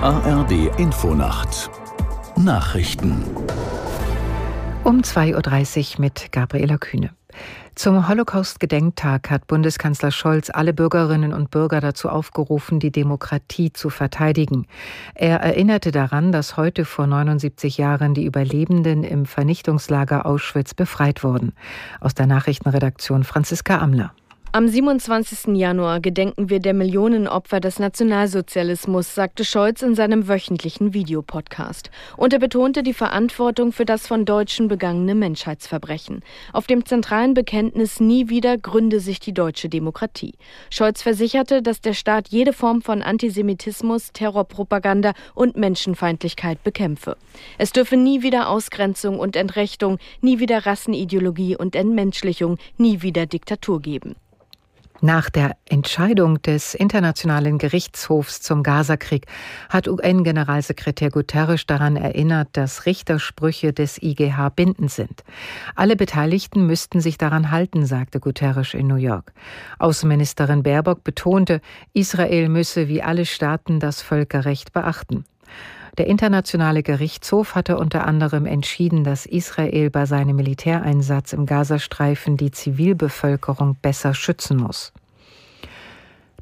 ARD Infonacht Nachrichten um 2.30 Uhr mit Gabriela Kühne. Zum Holocaust-Gedenktag hat Bundeskanzler Scholz alle Bürgerinnen und Bürger dazu aufgerufen, die Demokratie zu verteidigen. Er erinnerte daran, dass heute vor 79 Jahren die Überlebenden im Vernichtungslager Auschwitz befreit wurden. Aus der Nachrichtenredaktion Franziska Amler. Am 27. Januar gedenken wir der Millionen Opfer des Nationalsozialismus, sagte Scholz in seinem wöchentlichen Videopodcast. Und er betonte die Verantwortung für das von Deutschen begangene Menschheitsverbrechen. Auf dem zentralen Bekenntnis Nie wieder gründe sich die deutsche Demokratie. Scholz versicherte, dass der Staat jede Form von Antisemitismus, Terrorpropaganda und Menschenfeindlichkeit bekämpfe. Es dürfe nie wieder Ausgrenzung und Entrechtung, nie wieder Rassenideologie und Entmenschlichung, nie wieder Diktatur geben. Nach der Entscheidung des Internationalen Gerichtshofs zum Gazakrieg hat UN-Generalsekretär Guterres daran erinnert, dass Richtersprüche des IGH bindend sind. Alle Beteiligten müssten sich daran halten, sagte Guterres in New York. Außenministerin Baerbock betonte, Israel müsse wie alle Staaten das Völkerrecht beachten. Der Internationale Gerichtshof hatte unter anderem entschieden, dass Israel bei seinem Militäreinsatz im Gazastreifen die Zivilbevölkerung besser schützen muss.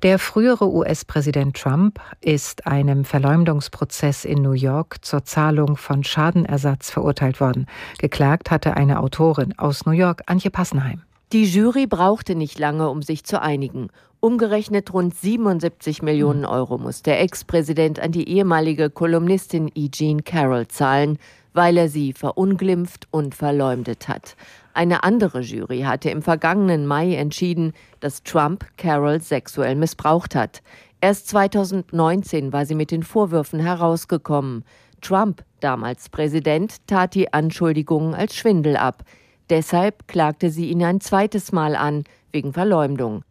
Der frühere US-Präsident Trump ist einem Verleumdungsprozess in New York zur Zahlung von Schadenersatz verurteilt worden. Geklagt hatte eine Autorin aus New York, Antje Passenheim. Die Jury brauchte nicht lange, um sich zu einigen. Umgerechnet rund 77 Millionen hm. Euro muss der Ex-Präsident an die ehemalige Kolumnistin E. Jean Carroll zahlen, weil er sie verunglimpft und verleumdet hat. Eine andere Jury hatte im vergangenen Mai entschieden, dass Trump Carroll sexuell missbraucht hat. Erst 2019 war sie mit den Vorwürfen herausgekommen. Trump, damals Präsident, tat die Anschuldigungen als Schwindel ab. Deshalb klagte sie ihn ein zweites Mal an, wegen Verleumdung.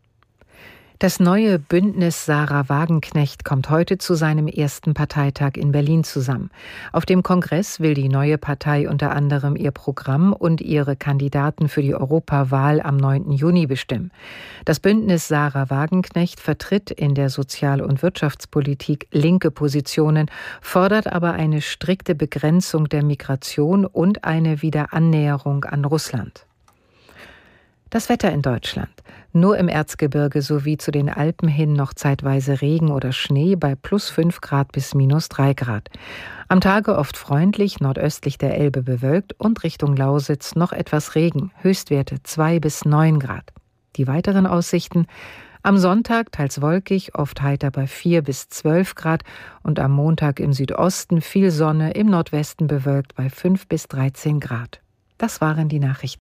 Das neue Bündnis Sarah Wagenknecht kommt heute zu seinem ersten Parteitag in Berlin zusammen. Auf dem Kongress will die neue Partei unter anderem ihr Programm und ihre Kandidaten für die Europawahl am 9. Juni bestimmen. Das Bündnis Sarah Wagenknecht vertritt in der Sozial- und Wirtschaftspolitik linke Positionen, fordert aber eine strikte Begrenzung der Migration und eine Wiederannäherung an Russland. Das Wetter in Deutschland. Nur im Erzgebirge sowie zu den Alpen hin noch zeitweise Regen oder Schnee bei plus 5 Grad bis minus 3 Grad. Am Tage oft freundlich, nordöstlich der Elbe bewölkt und Richtung Lausitz noch etwas Regen, Höchstwerte 2 bis 9 Grad. Die weiteren Aussichten am Sonntag teils wolkig, oft heiter bei 4 bis 12 Grad und am Montag im Südosten viel Sonne, im Nordwesten bewölkt bei 5 bis 13 Grad. Das waren die Nachrichten.